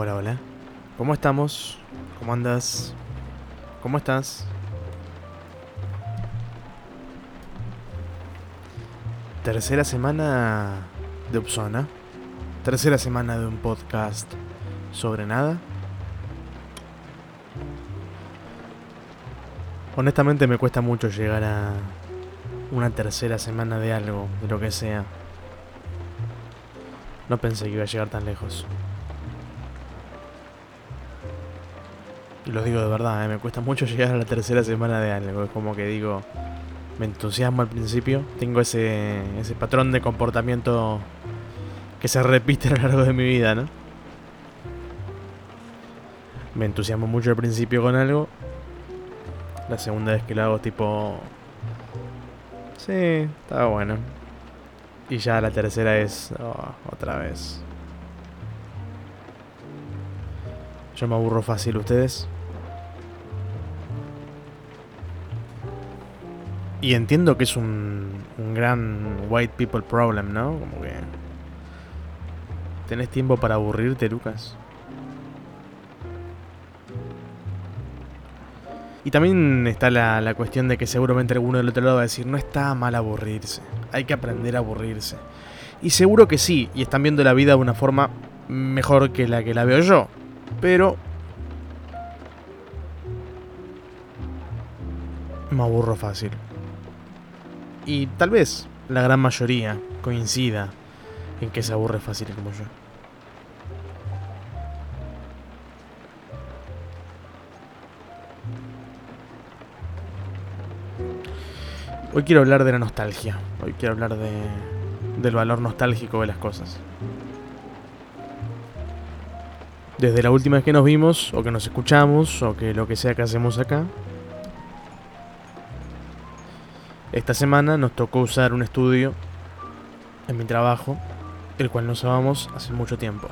Hola, hola. ¿Cómo estamos? ¿Cómo andas? ¿Cómo estás? Tercera semana de Upsona. Tercera semana de un podcast sobre nada. Honestamente me cuesta mucho llegar a una tercera semana de algo, de lo que sea. No pensé que iba a llegar tan lejos. Y lo digo de verdad, ¿eh? me cuesta mucho llegar a la tercera semana de algo. Es como que digo, me entusiasmo al principio. Tengo ese, ese patrón de comportamiento que se repite a lo largo de mi vida, ¿no? Me entusiasmo mucho al principio con algo. La segunda vez que lo hago tipo... Sí, estaba bueno. Y ya la tercera es... oh, otra vez. Yo me aburro fácil, ¿ustedes? Y entiendo que es un, un gran white people problem, ¿no? Como que... ¿Tenés tiempo para aburrirte, Lucas? Y también está la, la cuestión de que seguramente alguno del otro lado va a decir, no está mal aburrirse, hay que aprender a aburrirse. Y seguro que sí, y están viendo la vida de una forma mejor que la que la veo yo. Pero... Me aburro fácil. Y tal vez la gran mayoría coincida en que se aburre fácil como yo. Hoy quiero hablar de la nostalgia. Hoy quiero hablar de, del valor nostálgico de las cosas. Desde la última vez que nos vimos, o que nos escuchamos, o que lo que sea que hacemos acá, esta semana nos tocó usar un estudio en mi trabajo, el cual no usábamos hace mucho tiempo.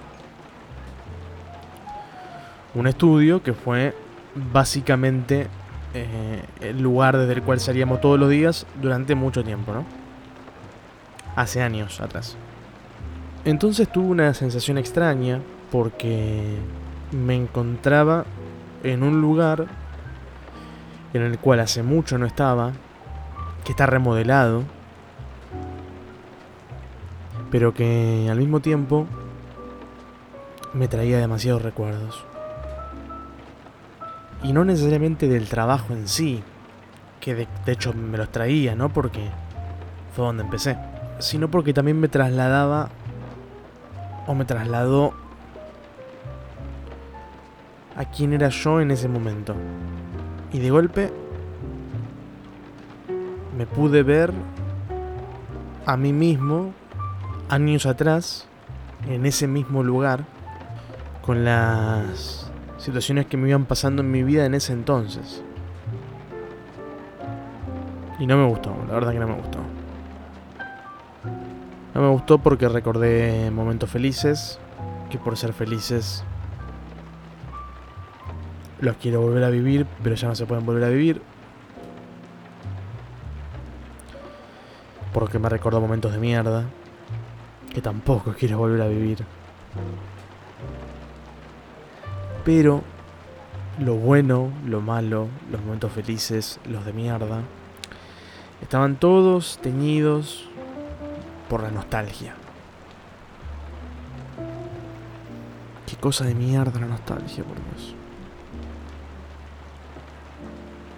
Un estudio que fue básicamente eh, el lugar desde el cual salíamos todos los días durante mucho tiempo, ¿no? Hace años atrás. Entonces tuve una sensación extraña porque me encontraba en un lugar en el cual hace mucho no estaba, que está remodelado, pero que al mismo tiempo me traía demasiados recuerdos. Y no necesariamente del trabajo en sí, que de, hecho me los traía, ¿no? Porque fue donde empecé. Sino porque también me trasladaba, o me trasladó a quién era yo en ese momento. Y de golpe me pude ver a mí mismo años atrás, en ese mismo lugar, con las situaciones que me iban pasando en mi vida en ese entonces. Y no me gustó, la verdad que no me gustó. No me gustó porque recordé momentos felices, que por ser felices los quiero volver a vivir, pero ya no se pueden volver a vivir. Porque me recordó momentos de mierda, que tampoco quiero volver a vivir. Pero lo bueno, lo malo, los momentos felices, los de mierda, estaban todos teñidos por la nostalgia. Qué cosa de mierda la nostalgia, por Dios.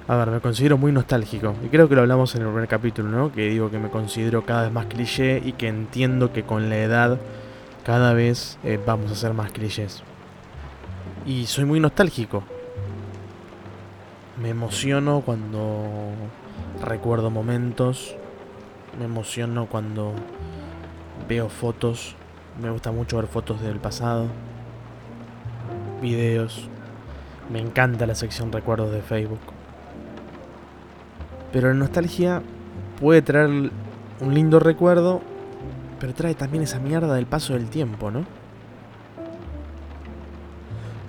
A ver, me considero muy nostálgico. Y creo que lo hablamos en el primer capítulo, ¿no? Que digo que me considero cada vez más cliché y que entiendo que con la edad cada vez eh, vamos a ser más clichés. Y soy muy nostálgico. Me emociono cuando recuerdo momentos. Me emociono cuando veo fotos. Me gusta mucho ver fotos del pasado. Videos. Me encanta la sección recuerdos de Facebook. Pero la nostalgia puede traer un lindo recuerdo, pero trae también esa mierda del paso del tiempo, ¿no?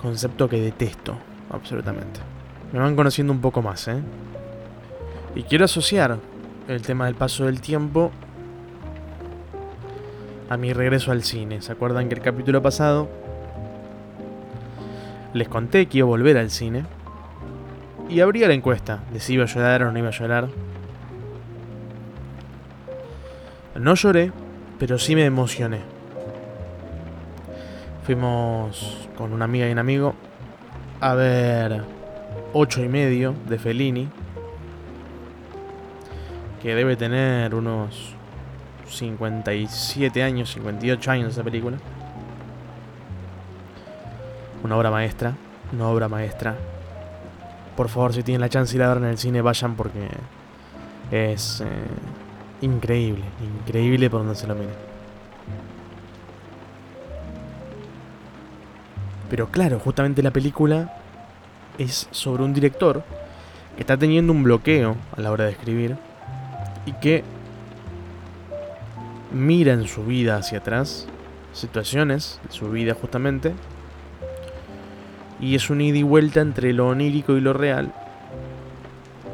Concepto que detesto, absolutamente. Me van conociendo un poco más, ¿eh? Y quiero asociar el tema del paso del tiempo a mi regreso al cine. ¿Se acuerdan que el capítulo pasado Les conté que iba a volver al cine. Y abría la encuesta de si iba a llorar o no iba a llorar. No lloré, pero sí me emocioné. Fuimos con una amiga y un amigo a ver 8 y medio de Fellini. Que debe tener unos 57 años, 58 años esa película. Una obra maestra, una obra maestra. Por favor, si tienen la chance de ir a en el cine, vayan porque es eh, increíble, increíble por donde se lo mire. Pero claro, justamente la película es sobre un director que está teniendo un bloqueo a la hora de escribir y que mira en su vida hacia atrás, situaciones de su vida justamente, y es un ida y vuelta entre lo onírico y lo real,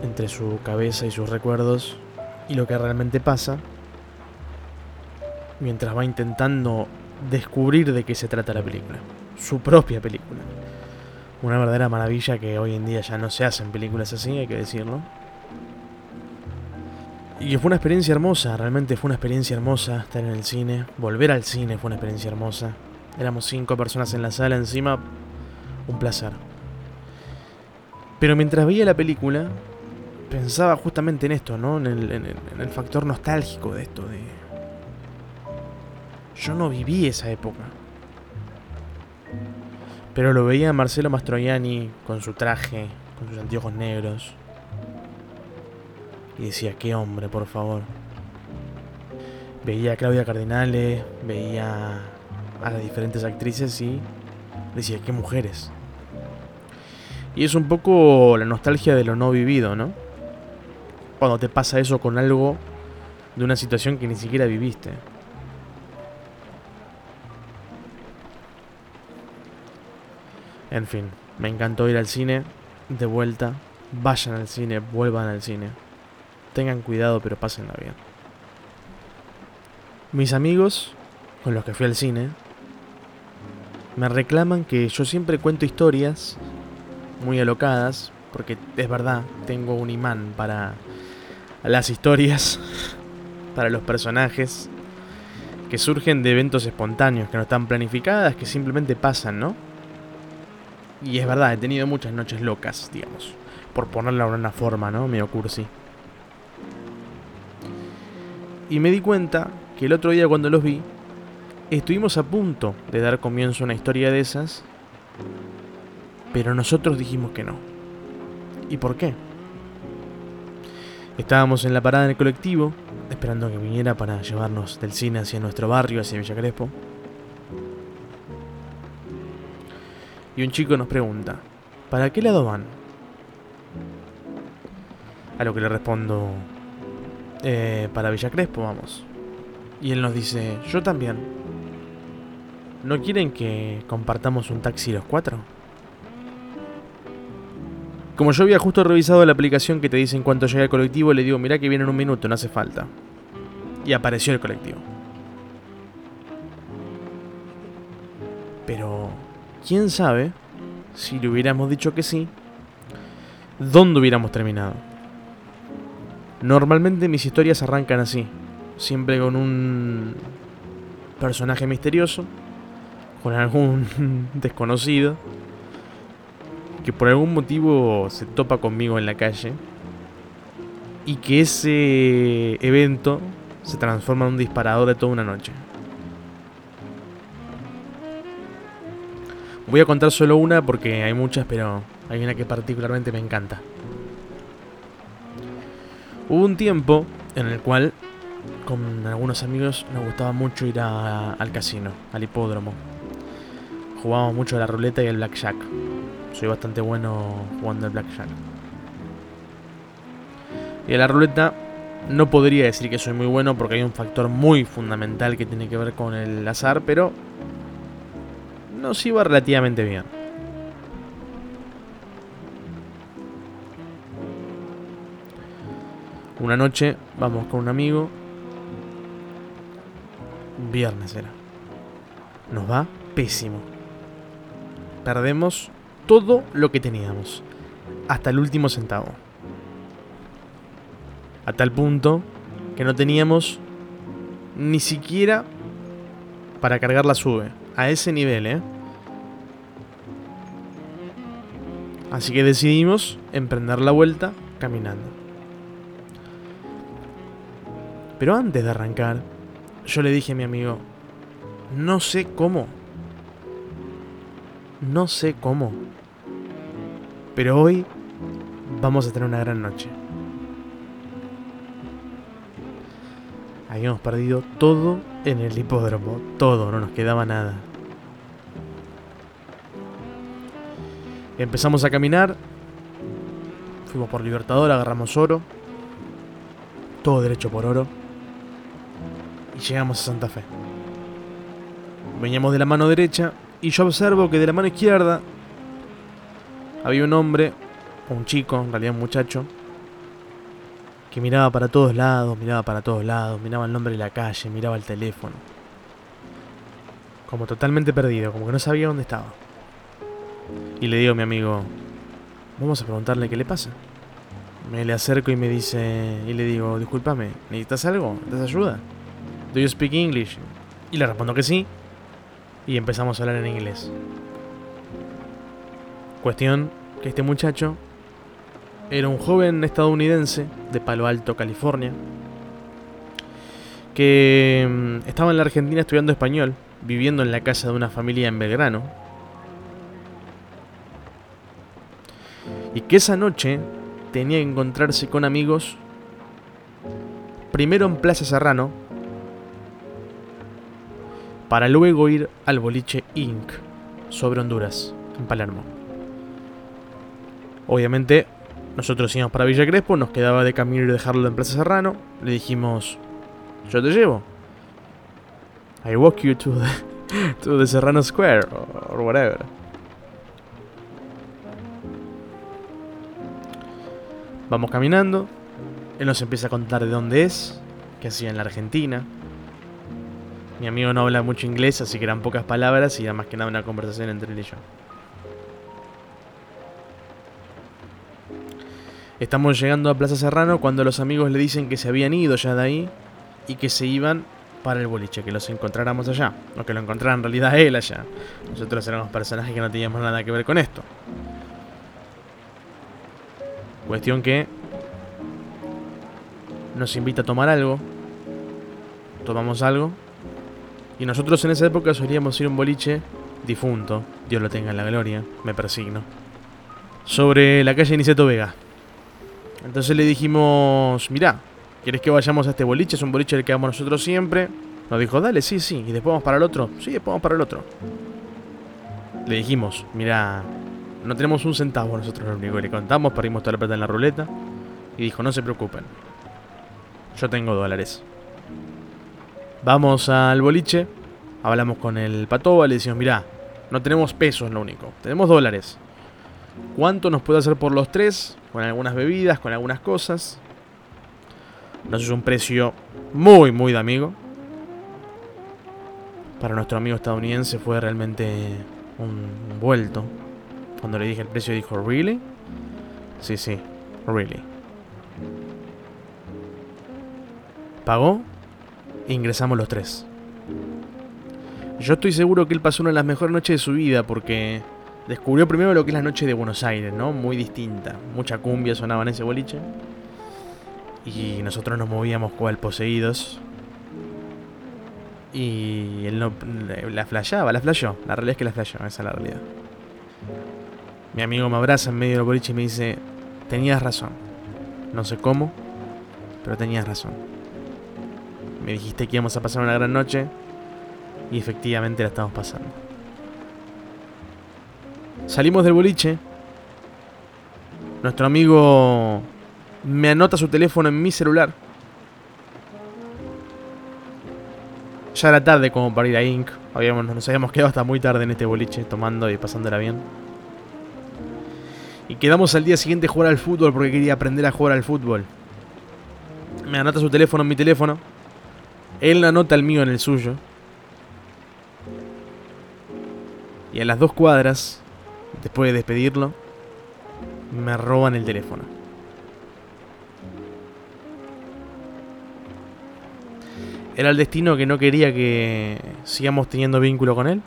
entre su cabeza y sus recuerdos y lo que realmente pasa, mientras va intentando descubrir de qué se trata la película, su propia película. Una verdadera maravilla que hoy en día ya no se hacen películas así, hay que decirlo. Y fue una experiencia hermosa, realmente fue una experiencia hermosa estar en el cine. Volver al cine fue una experiencia hermosa. Éramos cinco personas en la sala encima, un placer. Pero mientras veía la película, pensaba justamente en esto, ¿no? En el, en el, factor nostálgico de esto, de... Yo no viví esa época. Pero lo veía Marcelo Mastroianni con su traje, con sus anteojos negros. Y decía, qué hombre, por favor. Veía a Claudia Cardinale, veía a las diferentes actrices y decía, qué mujeres. Y es un poco la nostalgia de lo no vivido, ¿no? Cuando te pasa eso con algo de una situación que ni siquiera viviste. En fin, me encantó ir al cine, de vuelta. Vayan al cine, vuelvan al cine. Tengan cuidado, pero pásenla bien. Mis amigos, con los que fui al cine, me reclaman que yo siempre cuento historias muy alocadas, porque es verdad, tengo un imán para las historias, para los personajes, que surgen de eventos espontáneos, que no están planificadas, que simplemente pasan, ¿no? Y es verdad, he tenido muchas noches locas, digamos, por ponerla de una forma, ¿no? Medio cursi. Y me di cuenta que el otro día cuando los vi, estuvimos a punto de dar comienzo a una historia de esas pero nosotros dijimos que no. ¿Y por qué? Estábamos en la parada del colectivo, esperando que viniera para llevarnos del cine hacia nuestro barrio, hacia Villa Crespo. Y un chico nos pregunta, ¿para qué lado van? A lo que le respondo, eh, para Villa Crespo vamos. Y él nos dice, yo también. ¿No quieren que compartamos un taxi los cuatro? Como yo había justo revisado la aplicación que te dice en cuanto llega el colectivo, le digo, mira que viene en un minuto, no hace falta. Y apareció el colectivo. Pero, ¿quién sabe si le hubiéramos dicho que sí? ¿Dónde hubiéramos terminado? Normalmente mis historias arrancan así, siempre con un personaje misterioso, con algún desconocido, que por algún motivo se topa conmigo en la calle y que ese evento se transforma en un disparador de toda una noche. Voy a contar solo una porque hay muchas, pero hay una que particularmente me encanta. Hubo un tiempo en el cual con algunos amigos nos gustaba mucho ir al casino, al hipódromo. Jugábamos mucho la ruleta y al blackjack. Soy bastante bueno jugando al blackjack. Y a la ruleta no podría decir que soy muy bueno porque hay un factor muy fundamental que tiene que ver con el azar, pero nos iba relativamente bien. Una noche vamos con un amigo. Viernes era. Nos va pésimo. Perdemos todo lo que teníamos, hasta el último centavo. A tal punto que no teníamos ni siquiera para cargar la sube. A ese nivel, ¿eh? Así que decidimos emprender la vuelta caminando. Pero antes de arrancar, yo le dije a mi amigo, no sé cómo. No sé cómo. Pero hoy vamos a tener una gran noche. Habíamos perdido todo en el hipódromo. Todo, no nos quedaba nada. Empezamos a caminar. Fuimos por Libertador, agarramos oro. Todo derecho por oro. Y llegamos a Santa Fe. Veníamos de la mano derecha y yo observo que de la mano izquierda había un hombre, un chico, en realidad un muchacho, que miraba para todos lados, miraba para todos lados, miraba el nombre de la calle, miraba el teléfono. Como totalmente perdido, como que no sabía dónde estaba. Y le digo a mi amigo, vamos a preguntarle qué le pasa. Me le acerco y me dice, y le digo, discúlpame, ¿necesitas algo? ¿Necesitas ayuda? ¿Do you speak English? Y le respondo que sí. Y empezamos a hablar en inglés. Cuestión que este muchacho era un joven estadounidense de Palo Alto, California, que mm, estaba en la Argentina estudiando español, viviendo en la casa de una familia en Belgrano, y que esa noche tenía que encontrarse con amigos, primero en Plaza Serrano, para luego ir al boliche Inc. sobre Honduras, en Palermo. Obviamente, nosotros íbamos para Villa Crespo, nos quedaba de camino y dejarlo en Plaza Serrano. Le dijimos, yo te llevo. I walk you to the, to Serrano Square, or whatever. Vamos caminando. Él nos empieza a contar de dónde es, que hacía en la Argentina. Mi amigo no habla mucho inglés, así que eran pocas palabras y era más que nada una conversación entre él y yo. Estamos llegando a Plaza Serrano cuando los amigos le dicen que se habían ido ya de ahí y que se iban para el boliche, que los encontráramos allá. O que lo encontrara en realidad él allá. Nosotros éramos personajes que no teníamos nada que ver con esto. Cuestión que nos invita a tomar algo. Tomamos algo. Y nosotros en esa época solíamos ir un boliche difunto, Dios lo tenga en la gloria, me persigno. Sobre la calle Niceto Vega. Entonces le dijimos, mirá, ¿quieres que vayamos a este boliche? Es un boliche el que vamos nosotros siempre. Nos dijo, dale, sí, sí. ¿Y después vamos para el otro? Sí, después vamos para el otro. Le dijimos, mirá, no tenemos un centavo nosotros lo único. Le contamos, perdimos toda la plata en la ruleta. Y dijo, no se preocupen. Yo tengo dólares. Vamos al boliche. Hablamos con el patoba, le decimos, mirá, no tenemos pesos lo único. Tenemos dólares. ¿Cuánto nos puede hacer por los tres? Con algunas bebidas, con algunas cosas. Nos hizo un precio muy, muy de amigo. Para nuestro amigo estadounidense fue realmente un vuelto. Cuando le dije el precio dijo, ¿really? Sí, sí, really. Pagó e ingresamos los tres. Yo estoy seguro que él pasó una de las mejores noches de su vida porque descubrió primero lo que es la noche de Buenos Aires, ¿no? Muy distinta. Mucha cumbia sonaba en ese boliche. Y nosotros nos movíamos cual poseídos. Y él no la flasheaba, la flasheó. La realidad es que la flasheó, esa es la realidad. Mi amigo me abraza en medio del boliche y me dice, tenías razón. No sé cómo, pero tenías razón. Me dijiste que íbamos a pasar una gran noche y efectivamente la estamos pasando. Salimos del boliche. Nuestro amigo me anota su teléfono en mi celular. Ya era tarde como para ir a Inc. Habíamos, nos habíamos quedado hasta muy tarde en este boliche, tomando y pasándola bien. Y quedamos al día siguiente a jugar al fútbol porque quería aprender a jugar al fútbol. Me anota su teléfono en mi teléfono. Él anota el mío en el suyo. Y a las dos cuadras Después de despedirlo, me roban el teléfono. ¿Era el destino que no quería que sigamos teniendo vínculo con él?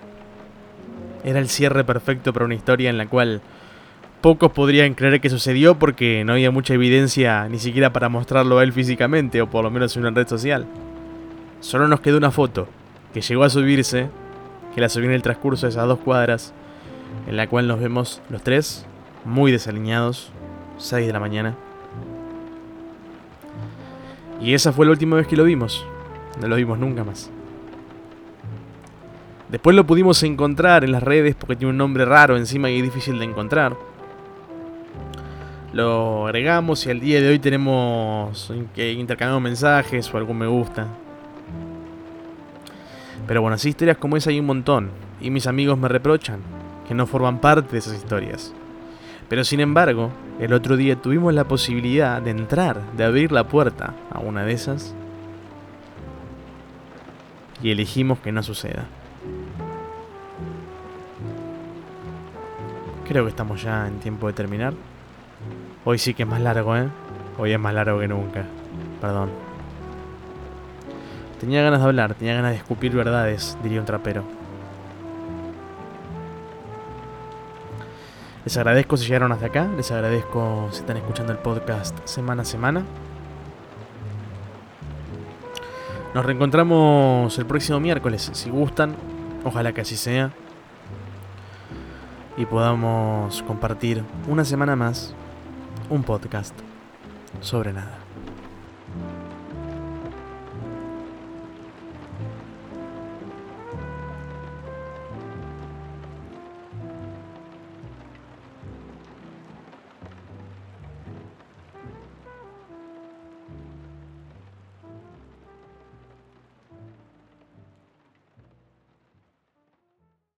Era el cierre perfecto para una historia en la cual pocos podrían creer que sucedió porque no había mucha evidencia ni siquiera para mostrarlo a él físicamente o por lo menos en una red social. Solo nos quedó una foto que llegó a subirse, que la subí en el transcurso de esas dos cuadras, en la cual nos vemos los tres muy desaliñados, 6 de la mañana. Y esa fue la última vez que lo vimos. No lo vimos nunca más. Después lo pudimos encontrar en las redes porque tiene un nombre raro encima y es difícil de encontrar. Lo agregamos y al día de hoy tenemos que intercambiamos mensajes o algún me gusta. Pero bueno, así historias como esa hay un montón. Y mis amigos me reprochan que no forman parte de esas historias. Pero sin embargo, el otro día tuvimos la posibilidad de entrar, de abrir la puerta a una de esas y elegimos que no suceda. Creo que estamos ya en tiempo de terminar. Hoy sí que es más largo, ¿eh? Hoy es más largo que nunca. Perdón. Tenía ganas de hablar, tenía ganas de escupir verdades, diría un trapero. Les agradezco si llegaron hasta acá, les agradezco si están escuchando el podcast semana a semana. Nos reencontramos el próximo miércoles, si gustan. Ojalá que así sea. Y podamos compartir una semana más un podcast sobre nada.